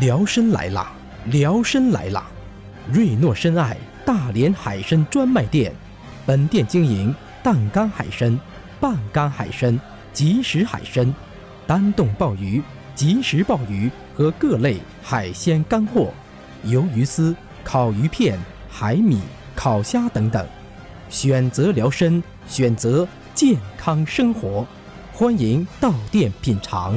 辽参来啦！辽参来啦！瑞诺深爱大连海参专卖店，本店经营淡干海参、半干海参、即食海参、单冻鲍鱼、即食鲍鱼和各类海鲜干货，鱿鱼丝、烤鱼片、海米、烤虾等等。选择辽参，选择健康生活，欢迎到店品尝。